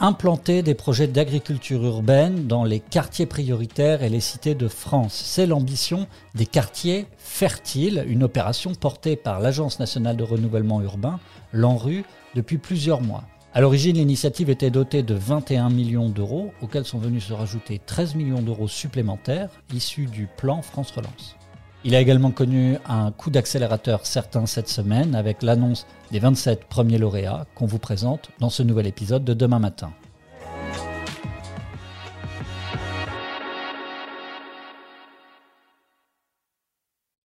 implanter des projets d'agriculture urbaine dans les quartiers prioritaires et les cités de France. C'est l'ambition des quartiers fertiles, une opération portée par l'Agence nationale de renouvellement urbain, l'ANRU, depuis plusieurs mois. À l'origine, l'initiative était dotée de 21 millions d'euros, auxquels sont venus se rajouter 13 millions d'euros supplémentaires issus du plan France Relance. Il a également connu un coup d'accélérateur certain cette semaine avec l'annonce des 27 premiers lauréats qu'on vous présente dans ce nouvel épisode de demain matin.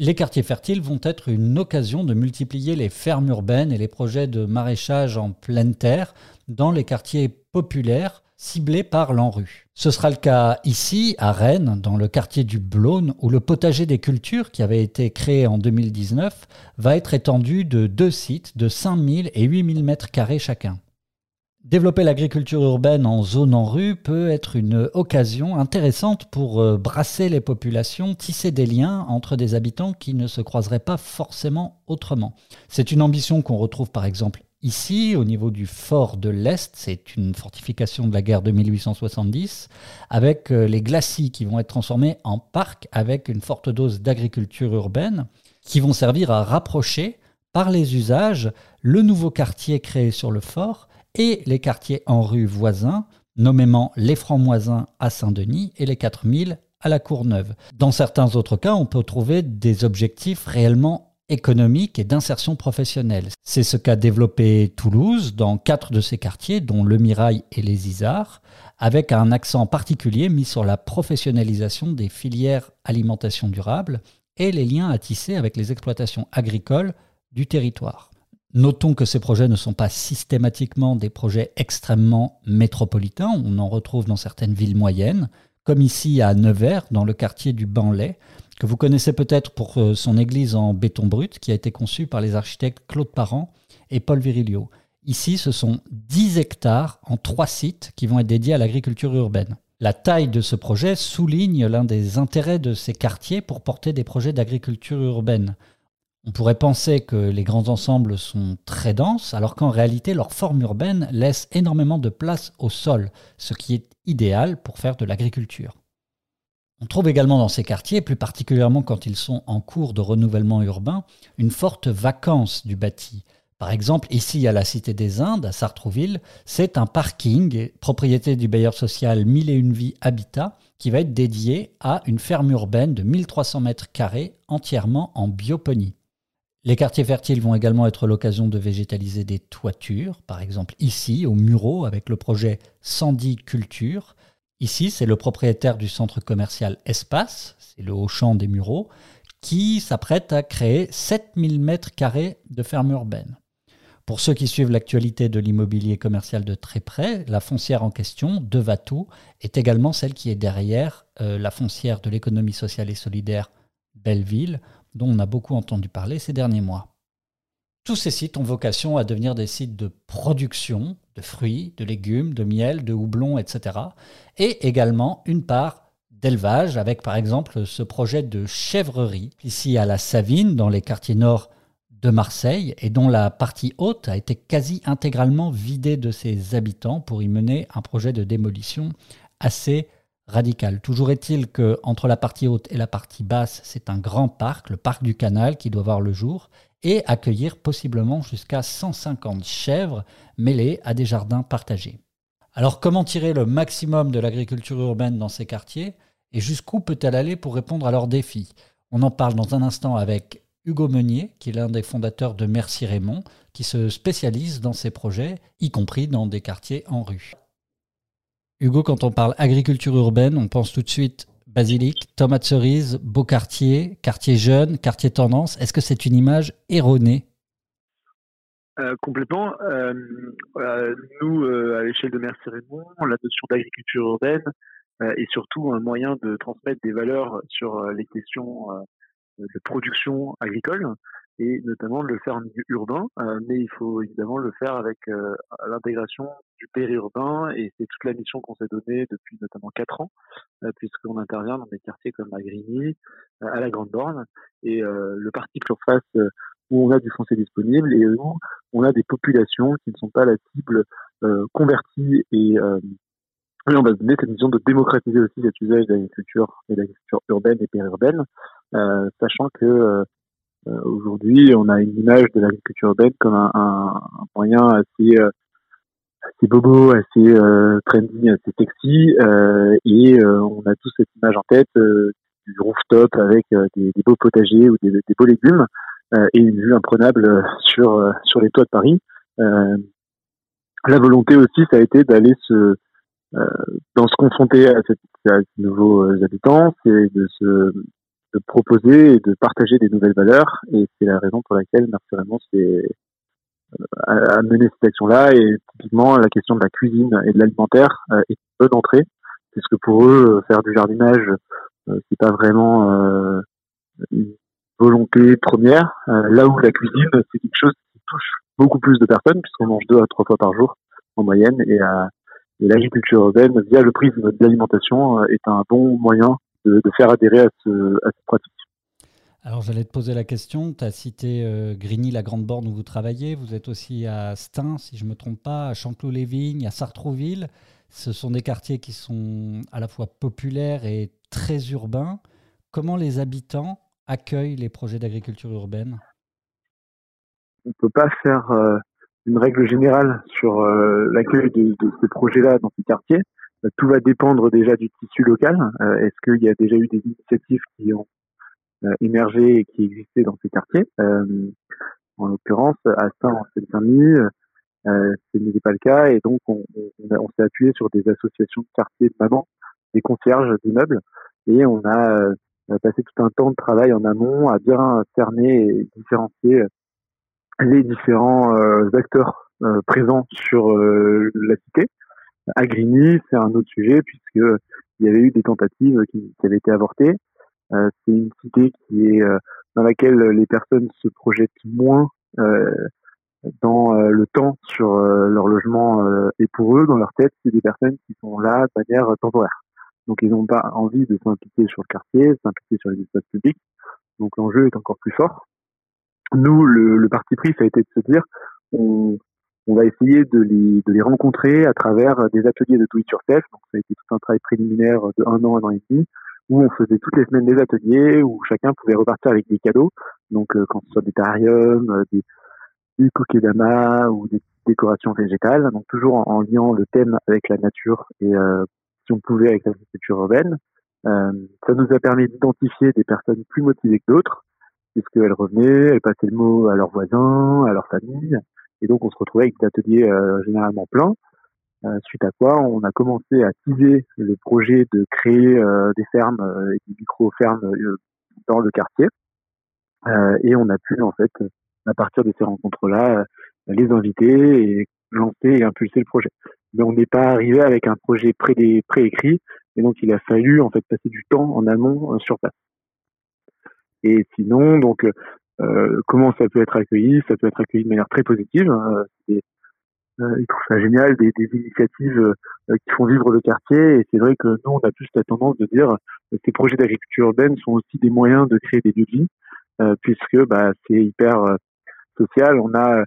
Les quartiers fertiles vont être une occasion de multiplier les fermes urbaines et les projets de maraîchage en pleine terre dans les quartiers populaires ciblé par l'ANRU. Ce sera le cas ici, à Rennes, dans le quartier du Blône, où le potager des cultures, qui avait été créé en 2019, va être étendu de deux sites de 5000 et 8000 mètres carrés chacun. Développer l'agriculture urbaine en zone en rue peut être une occasion intéressante pour euh, brasser les populations, tisser des liens entre des habitants qui ne se croiseraient pas forcément autrement. C'est une ambition qu'on retrouve par exemple Ici, au niveau du fort de l'Est, c'est une fortification de la guerre de 1870, avec euh, les glacis qui vont être transformés en parc avec une forte dose d'agriculture urbaine, qui vont servir à rapprocher par les usages le nouveau quartier créé sur le fort et les quartiers en rue voisins, nommément les Francs-Moisins à Saint-Denis et les 4000 à la Courneuve. Dans certains autres cas, on peut trouver des objectifs réellement économique et d'insertion professionnelle. C'est ce qu'a développé Toulouse dans quatre de ses quartiers, dont le Mirail et les Isards, avec un accent particulier mis sur la professionnalisation des filières alimentation durable et les liens à tisser avec les exploitations agricoles du territoire. Notons que ces projets ne sont pas systématiquement des projets extrêmement métropolitains, on en retrouve dans certaines villes moyennes, comme ici à Nevers, dans le quartier du Banlay, que vous connaissez peut-être pour euh, son église en béton brut, qui a été conçue par les architectes Claude Parent et Paul Virilio. Ici, ce sont 10 hectares en trois sites qui vont être dédiés à l'agriculture urbaine. La taille de ce projet souligne l'un des intérêts de ces quartiers pour porter des projets d'agriculture urbaine. On pourrait penser que les grands ensembles sont très denses, alors qu'en réalité, leur forme urbaine laisse énormément de place au sol, ce qui est idéal pour faire de l'agriculture. On trouve également dans ces quartiers, plus particulièrement quand ils sont en cours de renouvellement urbain, une forte vacance du bâti. Par exemple, ici à la Cité des Indes, à Sartrouville, c'est un parking, propriété du bailleur social Mille et une Vie Habitat, qui va être dédié à une ferme urbaine de 1300 mètres carrés entièrement en bioponie. Les quartiers fertiles vont également être l'occasion de végétaliser des toitures, par exemple ici au Murau avec le projet Sandy Culture, Ici, c'est le propriétaire du centre commercial Espace, c'est le Haut-Champ des Mureaux, qui s'apprête à créer 7000 mètres carrés de ferme urbaine. Pour ceux qui suivent l'actualité de l'immobilier commercial de très près, la foncière en question, de Vatou, est également celle qui est derrière euh, la foncière de l'économie sociale et solidaire Belleville, dont on a beaucoup entendu parler ces derniers mois. Tous ces sites ont vocation à devenir des sites de production de fruits, de légumes, de miel, de houblon, etc. Et également une part d'élevage avec par exemple ce projet de chèvrerie ici à la Savine dans les quartiers nord de Marseille et dont la partie haute a été quasi intégralement vidée de ses habitants pour y mener un projet de démolition assez radical. Toujours est-il que entre la partie haute et la partie basse, c'est un grand parc, le parc du Canal qui doit voir le jour et accueillir possiblement jusqu'à 150 chèvres mêlées à des jardins partagés. Alors comment tirer le maximum de l'agriculture urbaine dans ces quartiers et jusqu'où peut-elle aller pour répondre à leurs défis? On en parle dans un instant avec Hugo Meunier, qui est l'un des fondateurs de Merci Raymond, qui se spécialise dans ces projets, y compris dans des quartiers en rue. Hugo, quand on parle agriculture urbaine, on pense tout de suite basilic, tomate cerise, beau quartier, quartier jeune, quartier tendance. Est-ce que c'est une image erronée? Euh, complètement. Euh, nous, euh, à l'échelle de Merci Raymond, la notion d'agriculture urbaine est surtout un moyen de transmettre des valeurs sur les questions de production agricole et notamment de le faire en milieu urbain, mais il faut évidemment le faire avec l'intégration du périurbain et c'est toute la mission qu'on s'est donnée depuis notamment quatre ans, euh, puisqu'on intervient dans des quartiers comme à Grigny, à la Grande Borne. Et le parti surface où on a du foncier disponible et où on a des populations qui ne sont pas la cible converti et on va se donner cette mission de démocratiser aussi cet usage d'agriculture et d'agriculture urbaine et périurbaine, sachant que aujourd'hui on a une image de l'agriculture urbaine comme un, un moyen assez assez bobo, assez euh, trendy, assez sexy, euh, et euh, on a tous cette image en tête euh, du rooftop avec des, des, beaux potagers ou des, beaux légumes et une vue imprenable sur sur les toits de Paris. la volonté aussi, ça a été d'aller se dans se confronter à, ces nouveaux habitants, c'est de se de proposer et de partager des nouvelles valeurs, et c'est la raison pour laquelle Raymond c'est à, mener cette action-là. Et typiquement, la question de la cuisine et de l'alimentaire euh, est peu d'entrée, puisque pour eux, euh, faire du jardinage, euh, c'est pas vraiment une volonté première. là où la cuisine, c'est quelque chose qui touche beaucoup plus de personnes, puisqu'on mange deux à trois fois par jour en moyenne, et, et l'agriculture urbaine, via le prisme de l'alimentation, est un bon moyen de, de faire adhérer à, ce, à cette pratique. Alors j'allais te poser la question, tu as cité euh, Grigny, la Grande Borne où vous travaillez, vous êtes aussi à Stein, si je ne me trompe pas, à Chanclos-les-Vignes, à Sartrouville. Ce sont des quartiers qui sont à la fois populaires et très urbains. Comment les habitants accueillent les projets d'agriculture urbaine? On ne peut pas faire euh, une règle générale sur euh, l'accueil de, ces projets-là dans ces quartiers. Tout va dépendre déjà du tissu local. Est-ce qu'il y a déjà eu des initiatives qui ont émergé et qui existait dans ces quartiers. Euh, en l'occurrence, à Saint en Seine-Saint-Denis, euh, ce n'était pas le cas et donc on, on, s'est appuyé sur des associations de quartiers de mamans, des concierges d'immeubles et on a passé tout un temps de travail en amont à bien cerner et différencier les différents acteurs présents sur la cité. À Grigny, c'est un autre sujet puisque il y avait eu des tentatives qui, qui avaient été avortées euh, c'est une cité qui est euh, dans laquelle les personnes se projettent moins euh, dans le temps sur leur logement et pour eux, dans leur tête, c'est des personnes qui sont là de manière temporaire. Donc ils n'ont pas envie de s'impliquer sur le quartier, s'impliquer sur les espaces publics. Donc l'enjeu est encore plus fort. Nous, le, le, parti pris, ça a été de se dire, on, on va essayer de les, de les rencontrer à travers des ateliers de do it yourself. Donc ça a été tout un travail préliminaire de un an, un an et demi, où on faisait toutes les semaines des ateliers, où chacun pouvait repartir avec des cadeaux. Donc, euh, quand ce soit des terrariums, euh, des, des kokedama ou des décorations végétales. Donc, toujours en, liant le thème avec la nature et, euh, si on pouvait, avec l'agriculture urbaine. ça nous a permis d'identifier des personnes plus motivées que d'autres, puisqu'elles revenaient, elles passaient le mot à leurs voisins, à leur famille. Et donc, on se retrouvait avec des ateliers généralement pleins. Euh, suite à quoi on a commencé à teaser le projet de créer euh, des fermes euh, et des micro-fermes dans le quartier. et on a pu en fait, à partir de ces rencontres-là, les inviter et lancer et impulser le projet. Mais on n'est pas arrivé avec un projet préécrit, et donc il a fallu en fait passer du temps en amont sur place. Et sinon, donc euh, comment ça peut être accueilli? Ça peut être accueilli de manière très positive. Euh, ils trouvent ça génial, des, initiatives euh, qui font vivre le quartier. Et c'est vrai que nous, on a plus la tendance de dire que ces projets d'agriculture urbaine sont aussi des moyens de créer des lieux de vie, euh, puisque bah, c'est hyper social. On a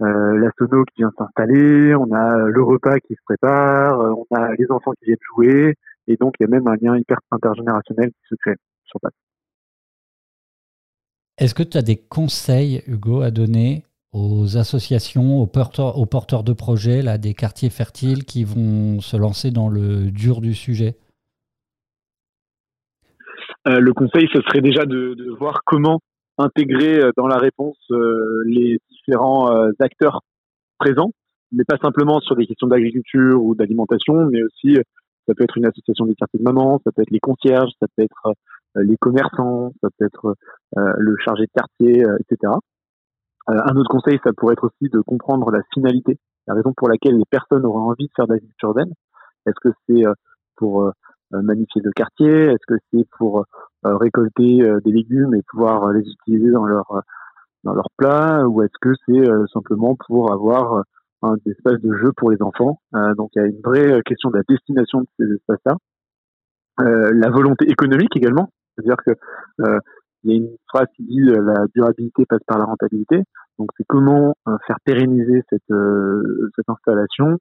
la sono qui vient s'installer, on a le repas qui se prépare, on a les enfants qui viennent jouer, et donc il y a même un lien hyper intergénérationnel qui se crée sur place. Est-ce que tu as des conseils, Hugo, à donner aux associations, aux porteurs, de projets, là, des quartiers fertiles qui vont se lancer dans le dur du sujet euh, Le conseil, ce serait déjà de, voir comment intégrer euh, dans la réponse euh, les différents acteurs présents, mais pas simplement sur des questions d'agriculture ou d'alimentation, mais aussi ça peut être une association des quartiers de maman, ça peut être les concierges, ça peut être les commerçants, ça peut être le chargé de quartier, etc. Euh, un autre conseil, ça pourrait être aussi de comprendre la finalité, la raison pour laquelle les personnes auraient envie de faire de l'agriculture urbaine. Est-ce que c'est euh, pour euh, magnifier le quartier? Est-ce que c'est pour récolter des légumes et pouvoir les utiliser dans leur dans leur plat? Ou est-ce que c'est simplement pour avoir un espace de jeu pour les enfants? Donc il y a une vraie question de la destination de ces espaces-là. la volonté économique également, c'est-à-dire que il y a une phrase qui dit euh, la durabilité passe par la rentabilité. Donc c'est comment euh, faire pérenniser cette, euh, cette installation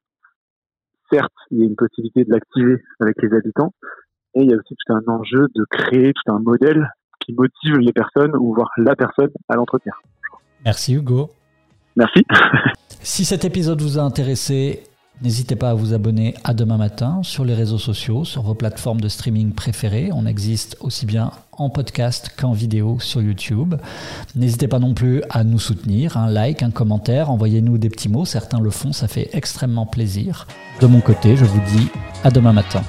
certes, il y a une possibilité de l'activer avec les habitants, et il y a aussi tout un enjeu de créer tout un modèle qui motive les personnes ou voir la personne à l'entretien. Merci Hugo. Merci. si cet épisode vous a intéressé, N'hésitez pas à vous abonner à demain matin sur les réseaux sociaux, sur vos plateformes de streaming préférées. On existe aussi bien en podcast qu'en vidéo sur YouTube. N'hésitez pas non plus à nous soutenir, un like, un commentaire, envoyez-nous des petits mots, certains le font, ça fait extrêmement plaisir. De mon côté, je vous dis à demain matin.